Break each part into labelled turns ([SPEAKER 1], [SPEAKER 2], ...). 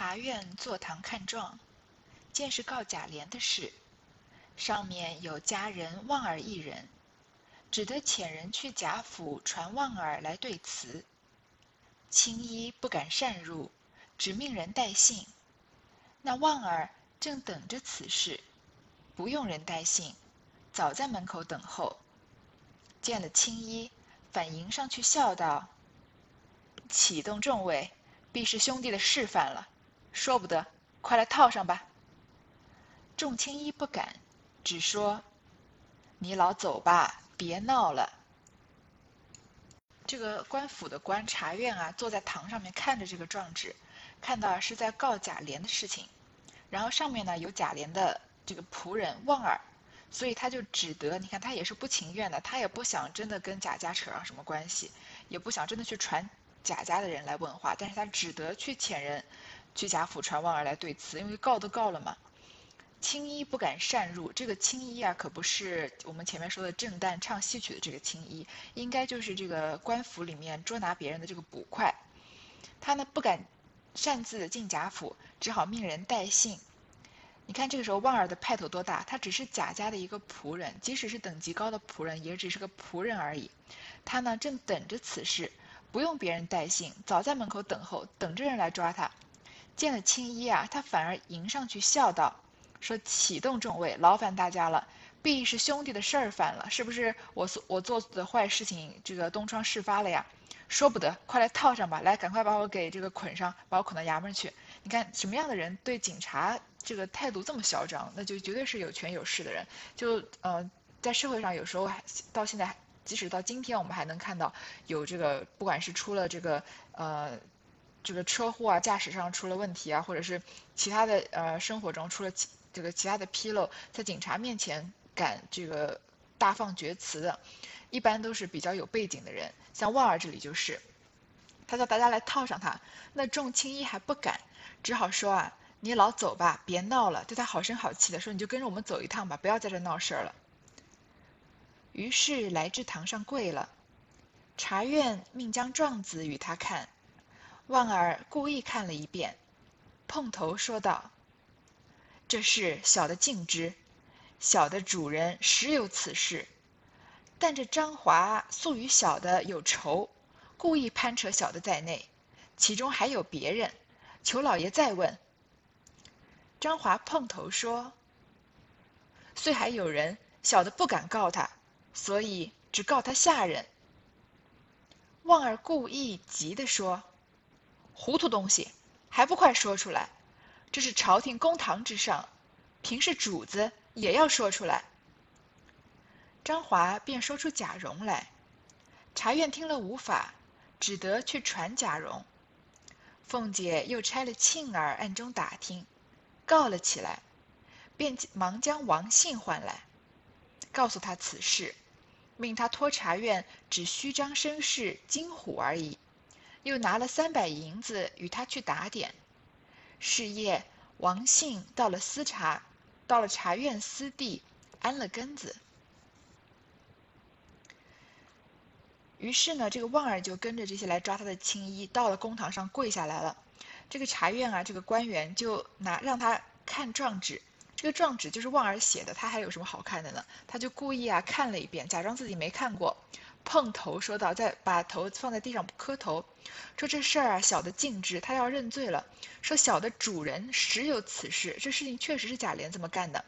[SPEAKER 1] 察院坐堂看状，见是告贾琏的事，上面有家人望儿一人，只得遣人去贾府传望儿来对词。青衣不敢擅入，只命人带信。那望儿正等着此事，不用人带信，早在门口等候。见了青衣，反迎上去笑道：“启动众位，必是兄弟的示范了。”说不得，快来套上吧。众青衣不敢，只说：“你老走吧，别闹了。”这个官府的官察院啊，坐在堂上面看着这个状纸，看到是在告贾琏的事情，然后上面呢有贾琏的这个仆人望儿，所以他就只得，你看他也是不情愿的，他也不想真的跟贾家扯上什么关系，也不想真的去传贾家的人来问话，但是他只得去遣人。去贾府传望儿来对词，因为告都告了嘛。青衣不敢擅入，这个青衣啊，可不是我们前面说的正旦唱戏曲的这个青衣，应该就是这个官府里面捉拿别人的这个捕快。他呢不敢擅自进贾府，只好命人带信。你看这个时候望儿的派头多大？他只是贾家的一个仆人，即使是等级高的仆人，也只是个仆人而已。他呢正等着此事，不用别人带信，早在门口等候，等着人来抓他。见了青衣啊，他反而迎上去笑道：“说启动众位，劳烦大家了，必是兄弟的事儿犯了，是不是？我所我做的坏事情，这个东窗事发了呀？说不得，快来套上吧！来，赶快把我给这个捆上，把我捆到衙门去。你看什么样的人对警察这个态度这么嚣张，那就绝对是有权有势的人。就呃，在社会上有时候还到现在，即使到今天，我们还能看到有这个，不管是出了这个呃。”这个车祸啊，驾驶上出了问题啊，或者是其他的呃生活中出了这个其他的纰漏，在警察面前敢这个大放厥词的，一般都是比较有背景的人。像旺儿这里就是，他叫大家来套上他，那众青衣还不敢，只好说啊，你老走吧，别闹了，对他好声好气的说，你就跟着我们走一趟吧，不要在这闹事儿了。于是来至堂上跪了，察院命将状子与他看。望儿故意看了一遍，碰头说道：“这事小的尽知，小的主人实有此事。但这张华素与小的有仇，故意攀扯小的在内，其中还有别人，求老爷再问。”张华碰头说：“虽还有人，小的不敢告他，所以只告他下人。”望儿故意急的说。糊涂东西，还不快说出来！这是朝廷公堂之上，平是主子也要说出来。张华便说出贾蓉来，察院听了无法，只得去传贾蓉。凤姐又差了庆儿暗中打听，告了起来，便忙将王信唤来，告诉他此事，命他托察院只虚张声势惊唬而已。又拿了三百银子与他去打点。是夜，王信到了司察，到了茶院司地，安了根子。于是呢，这个旺儿就跟着这些来抓他的青衣，到了公堂上跪下来了。这个茶院啊，这个官员就拿让他看状纸，这个状纸就是旺儿写的，他还有什么好看的呢？他就故意啊看了一遍，假装自己没看过。碰头说道：“再把头放在地上磕头，说这事儿啊，小的尽知，他要认罪了。说小的主人实有此事，这事情确实是贾琏这么干的。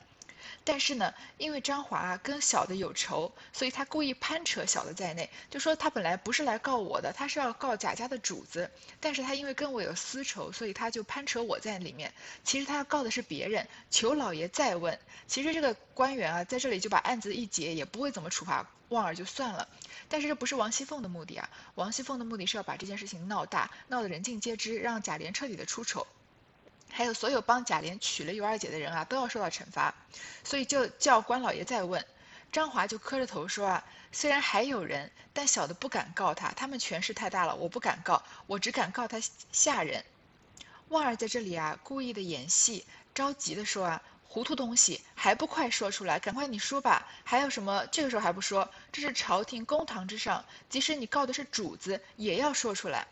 [SPEAKER 1] 但是呢，因为张华跟小的有仇，所以他故意攀扯小的在内，就说他本来不是来告我的，他是要告贾家的主子。但是他因为跟我有私仇，所以他就攀扯我在里面。其实他要告的是别人，求老爷再问。其实这个官员啊，在这里就把案子一结，也不会怎么处罚。”望儿就算了，但是这不是王熙凤的目的啊！王熙凤的目的是要把这件事情闹大，闹得人尽皆知，让贾琏彻底的出丑，还有所有帮贾琏娶了尤二姐的人啊，都要受到惩罚。所以就叫关老爷再问。张华就磕着头说啊，虽然还有人，但小的不敢告他，他们权势太大了，我不敢告，我只敢告他下人。旺儿在这里啊，故意的演戏，着急的说啊。糊涂东西还不快说出来！赶快你说吧，还有什么？这个时候还不说？这是朝廷公堂之上，即使你告的是主子，也要说出来。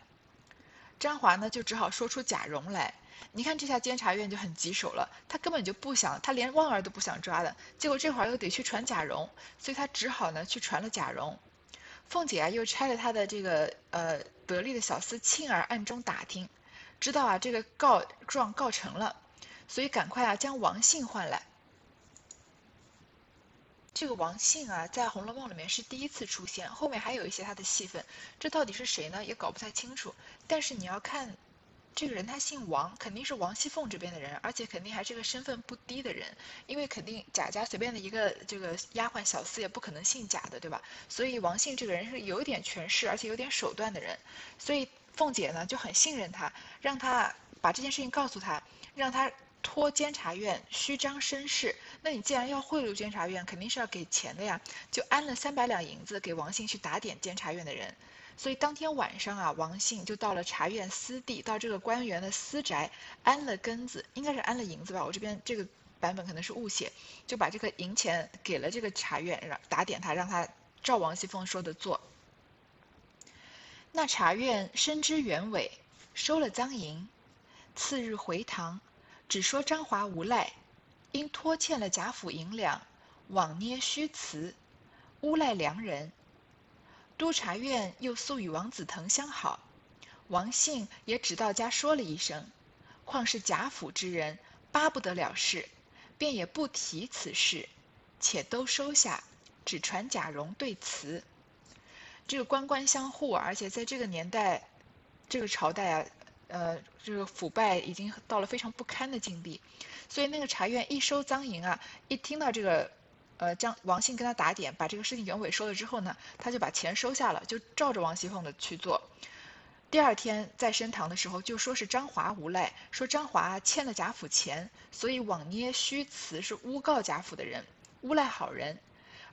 [SPEAKER 1] 张华呢就只好说出贾蓉来。你看这下监察院就很棘手了，他根本就不想，他连旺儿都不想抓的，结果这会儿又得去传贾蓉，所以他只好呢去传了贾蓉。凤姐啊又差了她的这个呃得力的小厮庆儿暗中打听，知道啊这个告状告成了，所以赶快啊将王信唤来。这个王信啊，在《红楼梦》里面是第一次出现，后面还有一些他的戏份。这到底是谁呢？也搞不太清楚。但是你要看，这个人他姓王，肯定是王熙凤这边的人，而且肯定还是个身份不低的人。因为肯定贾家随便的一个这个丫鬟小厮也不可能姓贾的，对吧？所以王信这个人是有点权势，而且有点手段的人。所以凤姐呢就很信任他，让他把这件事情告诉他，让他。托监察院虚张声势，那你既然要贿赂监察院，肯定是要给钱的呀，就安了三百两银子给王信去打点监察院的人。所以当天晚上啊，王信就到了察院私地，到这个官员的私宅安了根子，应该是安了银子吧？我这边这个版本可能是误写，就把这个银钱给了这个察院，让打点他，让他照王熙凤说的做。那茶院深知原委，收了赃银，次日回堂。只说张华无赖，因拖欠了贾府银两，枉捏虚词，诬赖良人。督察院又素与王子腾相好，王信也只到家说了一声，况是贾府之人，巴不得了事，便也不提此事，且都收下，只传贾蓉对词。这个官官相护，而且在这个年代，这个朝代啊。呃，这个腐败已经到了非常不堪的境地，所以那个茶院一收赃银啊，一听到这个，呃，将王信跟他打点，把这个事情原委说了之后呢，他就把钱收下了，就照着王熙凤的去做。第二天在升堂的时候，就说是张华无赖，说张华欠了贾府钱，所以妄捏虚词，是诬告贾府的人，诬赖好人。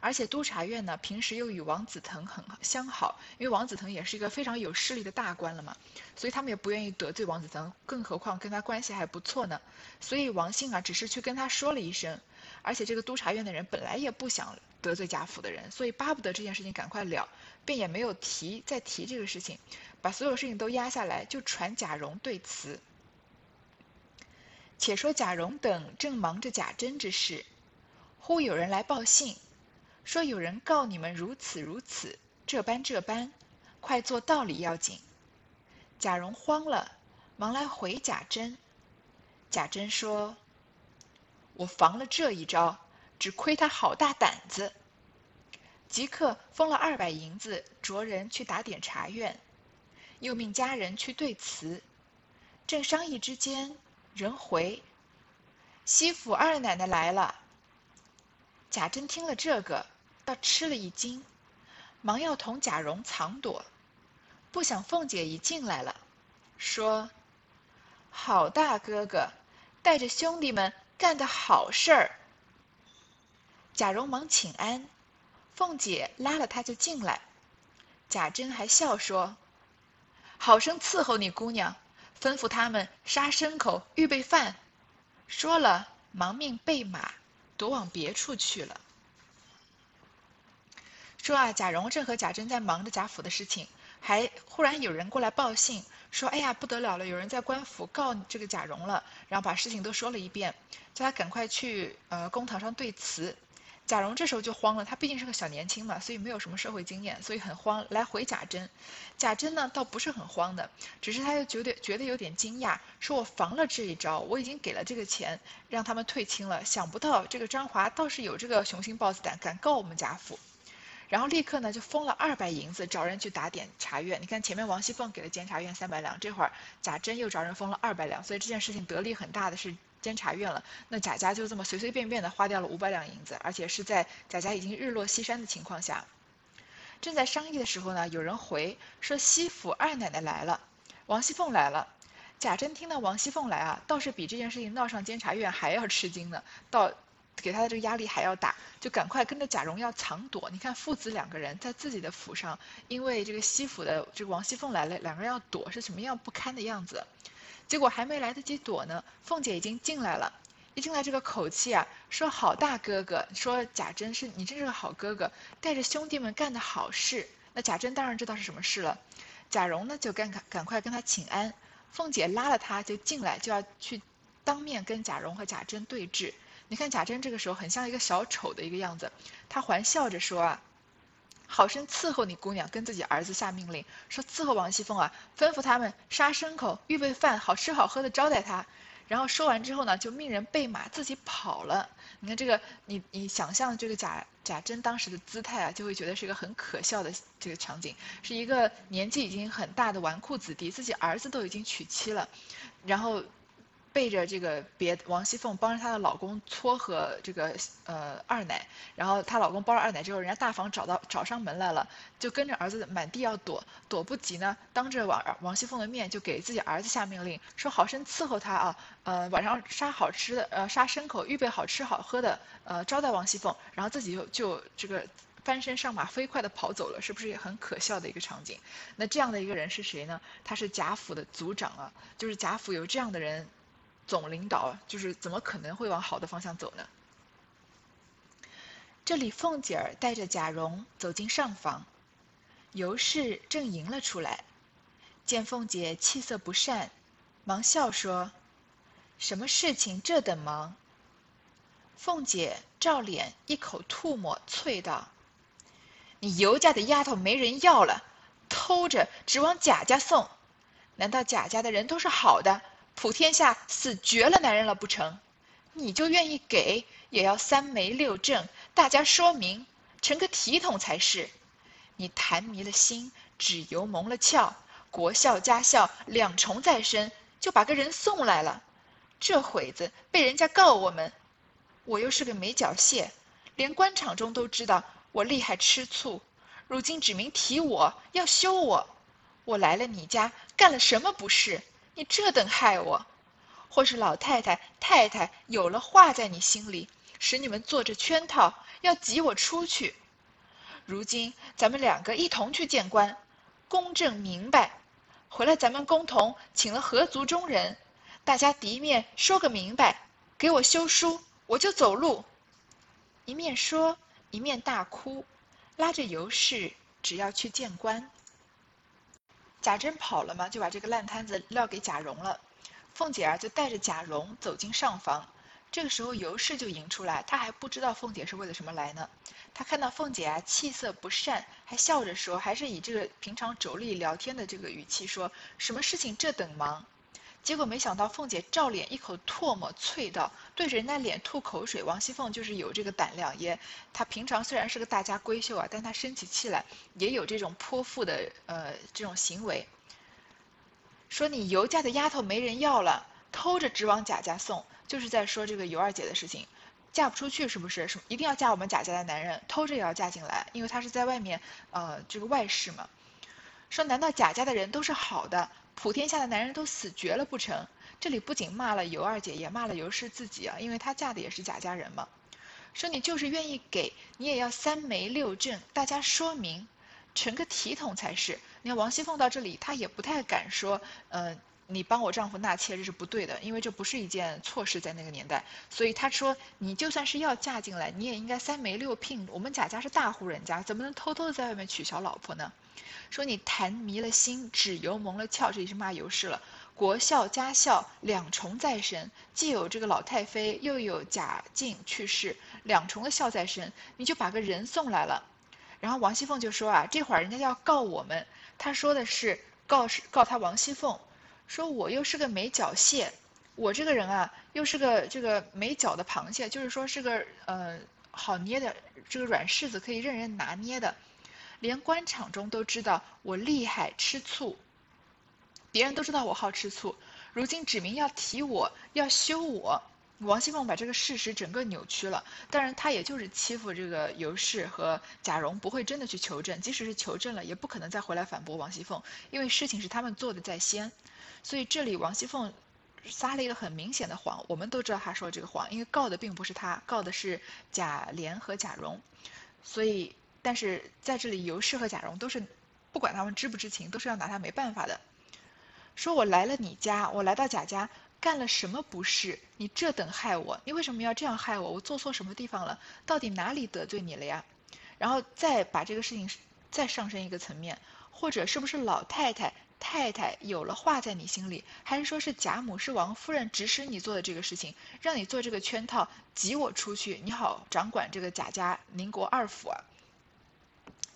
[SPEAKER 1] 而且督察院呢，平时又与王子腾很相好，因为王子腾也是一个非常有势力的大官了嘛，所以他们也不愿意得罪王子腾，更何况跟他关系还不错呢。所以王信啊，只是去跟他说了一声，而且这个督察院的人本来也不想得罪贾府的人，所以巴不得这件事情赶快了，便也没有提再提这个事情，把所有事情都压下来，就传贾蓉对词。且说贾蓉等正忙着贾珍之事，忽有人来报信。说有人告你们如此如此，这般这般，快做道理要紧。贾蓉慌了，忙来回贾珍。贾珍说：“我防了这一招，只亏他好大胆子。”即刻封了二百银子，着人去打点茶院，又命家人去对词。正商议之间，人回，西府二奶奶来了。贾珍听了这个。倒吃了一惊，忙要同贾蓉藏躲，不想凤姐已进来了，说：“好大哥哥，带着兄弟们干的好事儿。”贾蓉忙请安，凤姐拉了他就进来。贾珍还笑说：“好生伺候你姑娘，吩咐他们杀牲口，预备饭。”说了，忙命备马，躲往别处去了。说啊，贾蓉正和贾珍在忙着贾府的事情，还忽然有人过来报信，说：“哎呀，不得了了，有人在官府告这个贾蓉了。”然后把事情都说了一遍，叫他赶快去呃公堂上对词。贾蓉这时候就慌了，他毕竟是个小年轻嘛，所以没有什么社会经验，所以很慌，来回贾珍。贾珍呢倒不是很慌的，只是他又觉得觉得有点惊讶，说我防了这一招，我已经给了这个钱，让他们退亲了，想不到这个张华倒是有这个雄心豹子胆，敢告我们贾府。然后立刻呢就封了二百银子，找人去打点茶院。你看前面王熙凤给了监察院三百两，这会儿贾珍又找人封了二百两，所以这件事情得利很大的是监察院了。那贾家就这么随随便便的花掉了五百两银子，而且是在贾家已经日落西山的情况下。正在商议的时候呢，有人回说西府二奶奶来了，王熙凤来了。贾珍听到王熙凤来啊，倒是比这件事情闹上监察院还要吃惊呢，到。给他的这个压力还要大，就赶快跟着贾蓉要藏躲。你看父子两个人在自己的府上，因为这个西府的这个王熙凤来了，两个人要躲是什么样不堪的样子。结果还没来得及躲呢，凤姐已经进来了。一进来这个口气啊，说好大哥哥，说贾珍是你真是个好哥哥，带着兄弟们干的好事。那贾珍当然知道是什么事了。贾蓉呢就赶赶赶快跟他请安，凤姐拉了他就进来，就要去当面跟贾蓉和贾珍对峙。你看贾珍这个时候很像一个小丑的一个样子，他还笑着说啊，好生伺候你姑娘，跟自己儿子下命令说伺候王熙凤啊，吩咐他们杀牲口，预备饭，好吃好喝的招待他。然后说完之后呢，就命人备马，自己跑了。你看这个，你你想象这个贾贾珍当时的姿态啊，就会觉得是一个很可笑的这个场景，是一个年纪已经很大的纨绔子弟，自己儿子都已经娶妻了，然后。背着这个别王熙凤帮着她的老公撮合这个呃二奶，然后她老公包了二奶之后，人家大房找到找上门来了，就跟着儿子满地要躲，躲不及呢，当着王王熙凤的面就给自己儿子下命令，说好生伺候他啊，呃晚上杀好吃的，呃杀牲口，预备好吃好喝的，呃招待王熙凤，然后自己就就这个翻身上马飞快的跑走了，是不是也很可笑的一个场景？那这样的一个人是谁呢？他是贾府的族长啊，就是贾府有这样的人。总领导就是怎么可能会往好的方向走呢？这里凤姐儿带着贾蓉走进上房，尤氏正迎了出来，见凤姐气色不善，忙笑说：“什么事情这等忙？”凤姐照脸一口吐沫，啐道：“你尤家的丫头没人要了，偷着只往贾家送，难道贾家的人都是好的？”普天下死绝了男人了不成？你就愿意给，也要三媒六证，大家说明，成个体统才是。你谈迷了心，纸油蒙了窍，国孝家孝两重在身，就把个人送来了。这会子被人家告我们，我又是个没脚蟹，连官场中都知道我厉害吃醋。如今指名提我要休我，我来了你家干了什么不是？你这等害我，或是老太太、太太有了话在你心里，使你们做着圈套，要挤我出去。如今咱们两个一同去见官，公正明白，回来咱们共同请了合族中人，大家敌面说个明白，给我休书，我就走路。一面说，一面大哭，拉着尤氏，只要去见官。贾珍跑了嘛，就把这个烂摊子撂给贾蓉了。凤姐儿就带着贾蓉走进上房。这个时候尤氏就迎出来，她还不知道凤姐是为了什么来呢。她看到凤姐啊气色不善，还笑着说，还是以这个平常妯娌聊天的这个语气说：“什么事情这等忙？”结果没想到凤姐照脸一口唾沫啐道：“对着人家脸吐口水。”王熙凤就是有这个胆量，也她平常虽然是个大家闺秀啊，但她生起气来也有这种泼妇的呃这种行为。说你尤家的丫头没人要了，偷着直往贾家送，就是在说这个尤二姐的事情，嫁不出去是不是？是一定要嫁我们贾家的男人，偷着也要嫁进来，因为她是在外面呃这个外室嘛。说难道贾家的人都是好的？普天下的男人都死绝了不成？这里不仅骂了尤二姐，也骂了尤氏自己啊，因为她嫁的也是贾家人嘛。说你就是愿意给，你也要三媒六证，大家说明，成个体统才是。你看王熙凤到这里，她也不太敢说，呃，你帮我丈夫纳妾这是不对的，因为这不是一件错事，在那个年代。所以她说，你就算是要嫁进来，你也应该三媒六聘。我们贾家是大户人家，怎么能偷偷的在外面娶小老婆呢？说你谈迷了心，纸油蒙了窍，这里是骂尤氏了。国孝家孝两重在身，既有这个老太妃，又有贾静去世，两重的孝在身，你就把个人送来了。然后王熙凤就说啊，这会儿人家要告我们，他说的是告是告他王熙凤，说我又是个没脚蟹，我这个人啊，又是个这个没脚的螃蟹，就是说是个呃好捏的这个软柿子，可以任人拿捏的。连官场中都知道我厉害吃醋，别人都知道我好吃醋，如今指明要提我要休我，王熙凤把这个事实整个扭曲了。当然，她也就是欺负这个尤氏和贾蓉，不会真的去求证，即使是求证了，也不可能再回来反驳王熙凤，因为事情是他们做的在先。所以这里王熙凤撒了一个很明显的谎，我们都知道她说这个谎，因为告的并不是她，告的是贾琏和贾蓉，所以。但是在这里，尤氏和贾蓉都是不管他们知不知情，都是要拿他没办法的。说我来了你家，我来到贾家，干了什么不是？你这等害我，你为什么要这样害我？我做错什么地方了？到底哪里得罪你了呀？然后再把这个事情再上升一个层面，或者是不是老太太、太太有了话在你心里，还是说是贾母、是王夫人指使你做的这个事情，让你做这个圈套，挤我出去，你好掌管这个贾家宁国二府啊？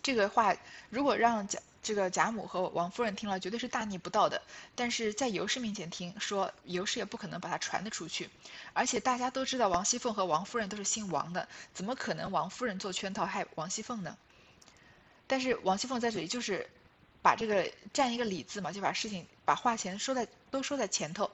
[SPEAKER 1] 这个话如果让贾这个贾母和王夫人听了，绝对是大逆不道的。但是在尤氏面前听说，尤氏也不可能把它传得出去。而且大家都知道王熙凤和王夫人都是姓王的，怎么可能王夫人做圈套害王熙凤呢？但是王熙凤在这里就是把这个占一个理字嘛，就把事情把话前说在都说在前头，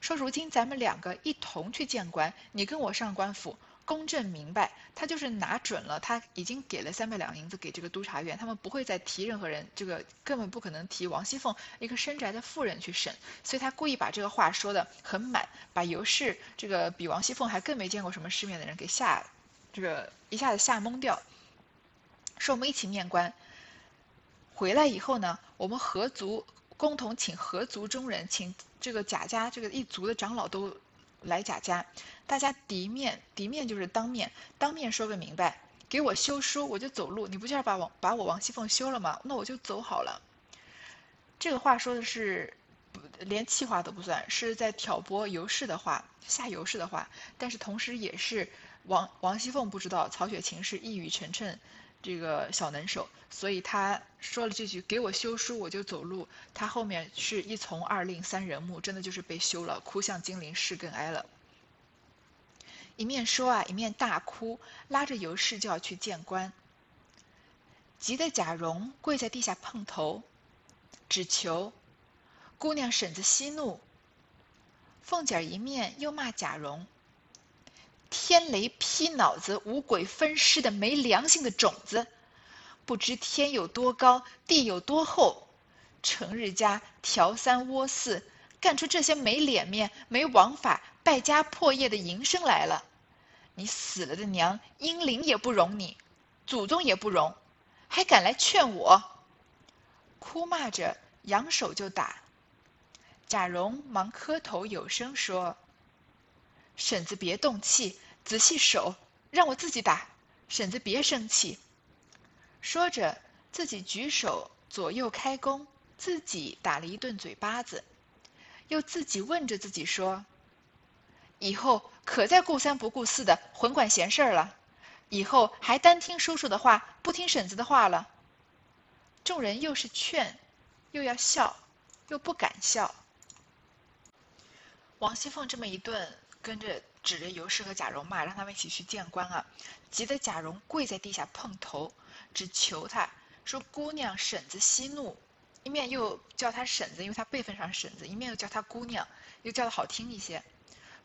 [SPEAKER 1] 说如今咱们两个一同去见官，你跟我上官府。公正明白，他就是拿准了，他已经给了三百两银子给这个督察院，他们不会再提任何人，这个根本不可能提王熙凤一个深宅的妇人去审，所以他故意把这个话说的很满，把尤氏这个比王熙凤还更没见过什么世面的人给吓，这个一下子吓懵掉。说我们一起面官，回来以后呢，我们合族共同请合族中人，请这个贾家这个一族的长老都。来贾家，大家敌面，敌面就是当面，当面说个明白，给我休书，我就走路。你不就是把王把我王熙凤休了吗？那我就走好了。这个话说的是，连气话都不算，是在挑拨尤氏的话，下尤氏的话。但是同时也是王王熙凤不知道曹雪芹是一语成谶。这个小能手，所以他说了这句“给我休书，我就走路”。他后面是一从二令三人目，真的就是被休了，哭向金陵事更哀了。一面说啊，一面大哭，拉着尤氏就要去见官。急得贾蓉跪在地下碰头，只求姑娘婶子息怒。凤姐儿一面又骂贾蓉。天雷劈脑子，五鬼分尸的没良心的种子，不知天有多高，地有多厚，成日家调三窝四，干出这些没脸面、没王法、败家破业的营生来了。你死了的娘，阴灵也不容你，祖宗也不容，还敢来劝我？哭骂着，扬手就打。贾蓉忙磕头有声说。婶子别动气，仔细手，让我自己打。婶子别生气。说着，自己举手左右开弓，自己打了一顿嘴巴子，又自己问着自己说：“以后可再顾三不顾四的混管闲事儿了，以后还单听叔叔的话，不听婶子的话了。”众人又是劝，又要笑，又不敢笑。王熙凤这么一顿。跟着指着尤氏和贾蓉骂，让他们一起去见官啊！急得贾蓉跪在地下碰头，只求他说：“姑娘婶子息怒。”一面又叫他婶子，因为他辈分上婶子；一面又叫他姑娘，又叫的好听一些。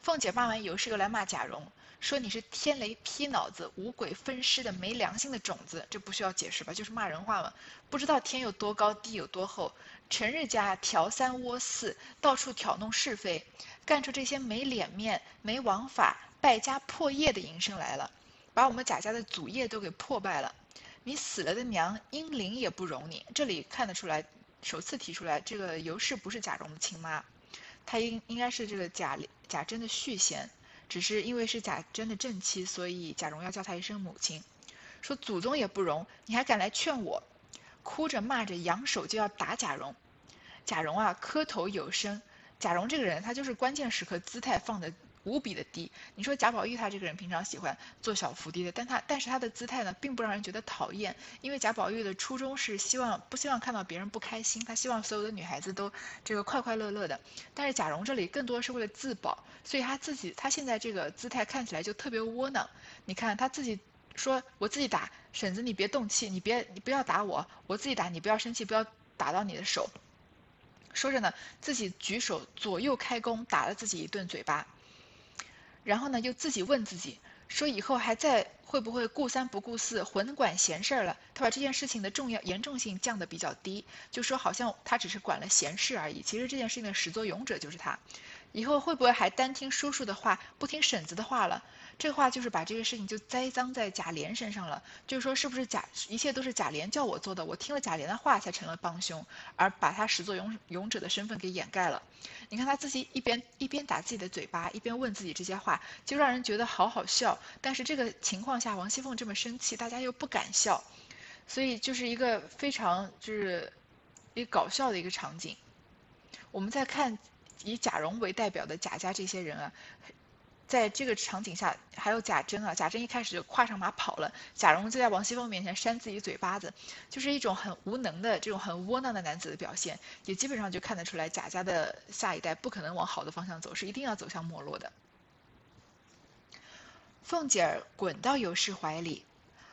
[SPEAKER 1] 凤姐骂完尤氏，又来骂贾蓉，说：“你是天雷劈脑子、五鬼分尸的没良心的种子。”这不需要解释吧？就是骂人话嘛。不知道天有多高，地有多厚，成日家调三窝四，到处挑弄是非。干出这些没脸面、没王法、败家破业的营生来了，把我们贾家的祖业都给破败了。你死了的娘，阴灵也不容你。这里看得出来，首次提出来，这个尤氏不是贾蓉的亲妈，她应应该是这个贾贾珍的续弦，只是因为是贾珍的正妻，所以贾蓉要叫她一声母亲。说祖宗也不容，你还敢来劝我？哭着骂着，扬手就要打贾蓉。贾蓉啊，磕头有声。贾蓉这个人，他就是关键时刻姿态放的无比的低。你说贾宝玉他这个人平常喜欢做小伏低的，但他但是他的姿态呢，并不让人觉得讨厌。因为贾宝玉的初衷是希望不希望看到别人不开心，他希望所有的女孩子都这个快快乐乐的。但是贾蓉这里更多是为了自保，所以他自己他现在这个姿态看起来就特别窝囊。你看他自己说：“我自己打婶子，你别动气，你别你不要打我，我自己打你，不要生气，不要打到你的手。”说着呢，自己举手左右开弓，打了自己一顿嘴巴。然后呢，又自己问自己，说以后还在会不会顾三不顾四，混管闲事儿了？他把这件事情的重要严重性降得比较低，就说好像他只是管了闲事而已。其实这件事情的始作俑者就是他。以后会不会还单听叔叔的话，不听婶子的话了？这话就是把这个事情就栽赃在贾琏身上了，就是说是不是贾一切都是贾琏叫我做的，我听了贾琏的话才成了帮凶，而把他始作俑俑者的身份给掩盖了。你看他自己一边一边打自己的嘴巴，一边问自己这些话，就让人觉得好好笑。但是这个情况下，王熙凤这么生气，大家又不敢笑，所以就是一个非常就是一个搞笑的一个场景。我们在看以贾蓉为代表的贾家这些人啊。在这个场景下，还有贾珍啊，贾珍一开始就跨上马跑了，贾蓉就在王熙凤面前扇自己嘴巴子，就是一种很无能的这种很窝囊的男子的表现，也基本上就看得出来贾家的下一代不可能往好的方向走，是一定要走向没落的。凤姐儿滚到尤氏怀里，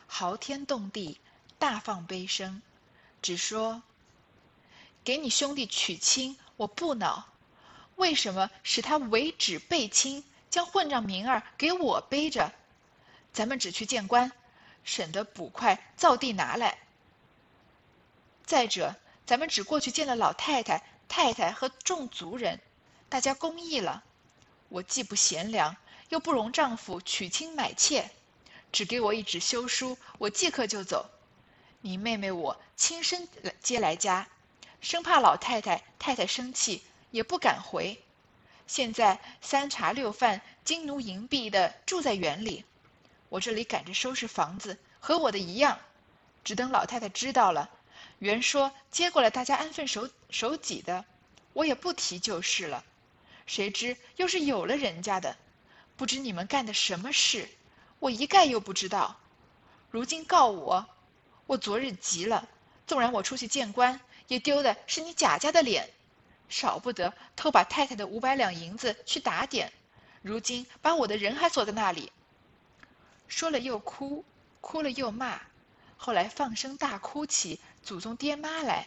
[SPEAKER 1] 嚎天动地，大放悲声，只说：“给你兄弟娶亲，我不恼，为什么使他为止背亲？”将混账名儿给我背着，咱们只去见官，省得捕快造地拿来。再者，咱们只过去见了老太太、太太和众族人，大家公义了。我既不贤良，又不容丈夫娶亲买妾，只给我一纸休书，我即刻就走。你妹妹我亲身接来家，生怕老太太、太太生气，也不敢回。现在三茶六饭、金奴银币的住在园里，我这里赶着收拾房子，和我的一样。只等老太太知道了，原说接过来大家安分守守己的，我也不提就是了。谁知又是有了人家的，不知你们干的什么事，我一概又不知道。如今告我，我昨日急了，纵然我出去见官，也丢的是你贾家的脸。少不得偷把太太的五百两银子去打点，如今把我的人还锁在那里。说了又哭，哭了又骂，后来放声大哭起祖宗爹妈来，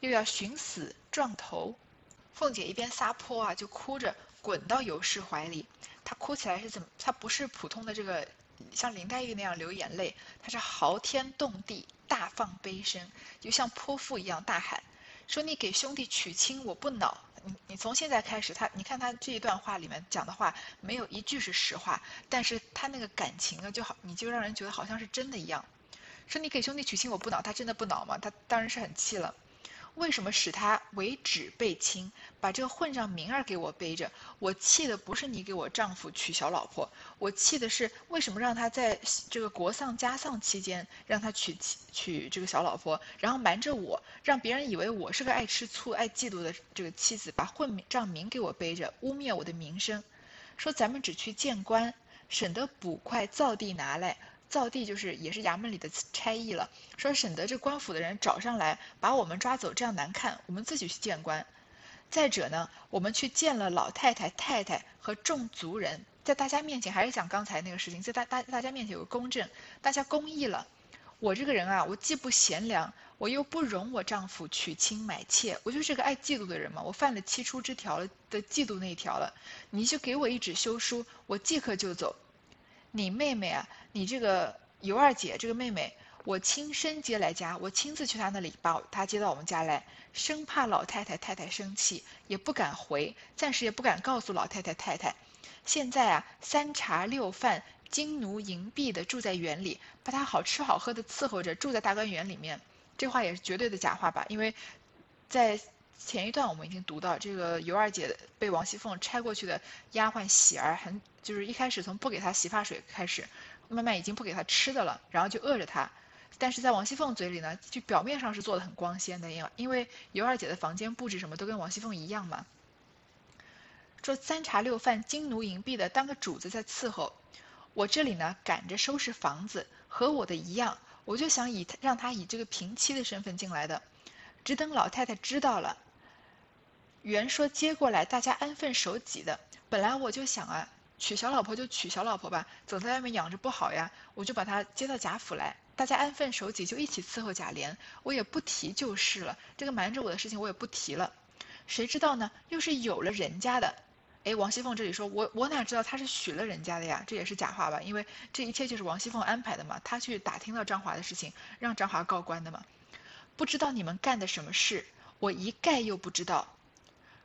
[SPEAKER 1] 又要寻死撞头。凤姐一边撒泼啊，就哭着滚到尤氏怀里。她哭起来是怎么？她不是普通的这个像林黛玉那样流眼泪，她是嚎天动地，大放悲声，就像泼妇一样大喊。说你给兄弟娶亲，我不恼。你你从现在开始，他你看他这一段话里面讲的话，没有一句是实话，但是他那个感情啊，就好，你就让人觉得好像是真的一样。说你给兄弟娶亲，我不恼，他真的不恼吗？他当然是很气了。为什么使他为止背亲，把这个混账名儿给我背着？我气的不是你给我丈夫娶小老婆，我气的是为什么让他在这个国丧家丧期间让他娶娶这个小老婆，然后瞒着我，让别人以为我是个爱吃醋、爱嫉妒的这个妻子，把混账名给我背着，污蔑我的名声，说咱们只去见官，省得捕快造地拿来。造地就是也是衙门里的差役了，说省得这官府的人找上来把我们抓走，这样难看，我们自己去见官。再者呢，我们去见了老太太、太太和众族人，在大家面前还是讲刚才那个事情，在大大大家面前有个公正，大家公议了。我这个人啊，我既不贤良，我又不容我丈夫娶亲买妾，我就是个爱嫉妒的人嘛，我犯了七出之条的嫉妒那一条了。你就给我一纸休书，我即刻就走。你妹妹啊，你这个尤二姐这个妹妹，我亲身接来家，我亲自去她那里把她接到我们家来，生怕老太太太太生气，也不敢回，暂时也不敢告诉老太太太太。现在啊，三茶六饭、金奴银婢的住在园里，把她好吃好喝的伺候着，住在大观园里面。这话也是绝对的假话吧？因为，在前一段我们已经读到，这个尤二姐被王熙凤拆过去的丫鬟喜儿，很就是一开始从不给她洗发水开始，慢慢已经不给她吃的了，然后就饿着她。但是在王熙凤嘴里呢，就表面上是做的很光鲜的，因为因为尤二姐的房间布置什么都跟王熙凤一样嘛。说三茶六饭、金奴银币的当个主子在伺候，我这里呢赶着收拾房子，和我的一样，我就想以让他以这个平妻的身份进来的，只等老太太知道了。原说接过来，大家安分守己的。本来我就想啊，娶小老婆就娶小老婆吧，总在外面养着不好呀，我就把她接到贾府来，大家安分守己，就一起伺候贾琏，我也不提就是了。这个瞒着我的事情我也不提了。谁知道呢？又是有了人家的。哎，王熙凤这里说，我我哪知道他是许了人家的呀？这也是假话吧？因为这一切就是王熙凤安排的嘛，她去打听到张华的事情，让张华告官的嘛。不知道你们干的什么事，我一概又不知道。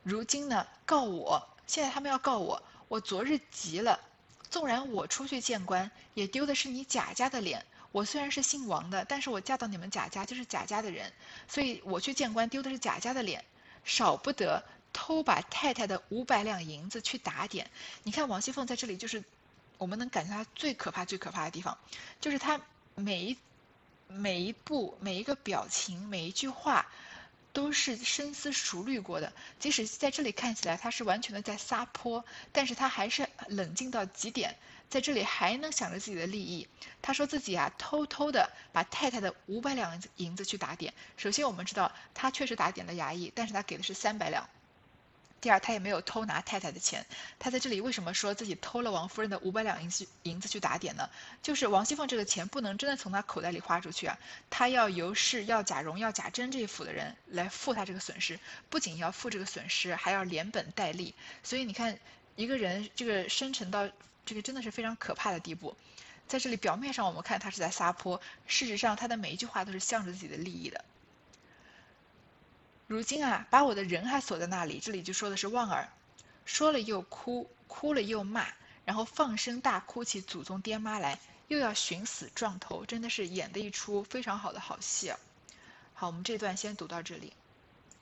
[SPEAKER 1] 如今呢，告我，现在他们要告我。我昨日急了，纵然我出去见官，也丢的是你贾家的脸。我虽然是姓王的，但是我嫁到你们贾家就是贾家的人，所以我去见官丢的是贾家的脸。少不得偷把太太的五百两银子去打点。你看王熙凤在这里，就是我们能感觉她最可怕、最可怕的地方，就是她每一每一步、每一个表情、每一句话。都是深思熟虑过的。即使在这里看起来他是完全的在撒泼，但是他还是冷静到极点，在这里还能想着自己的利益。他说自己啊，偷偷的把太太的五百两银子去打点。首先我们知道他确实打点了衙役，但是他给的是三百两。第二，他也没有偷拿太太的钱。他在这里为什么说自己偷了王夫人的五百两银子银子去打点呢？就是王熙凤这个钱不能真的从他口袋里花出去啊，他要由是要贾蓉、要贾珍这一府的人来付他这个损失，不仅要付这个损失，还要连本带利。所以你看，一个人这个深沉到这个真的是非常可怕的地步。在这里表面上我们看他是在撒泼，事实上他的每一句话都是向着自己的利益的。如今啊，把我的人还锁在那里。这里就说的是旺儿，说了又哭，哭了又骂，然后放声大哭起祖宗爹妈来，又要寻死撞头，真的是演的一出非常好的好戏啊。好，我们这段先读到这里。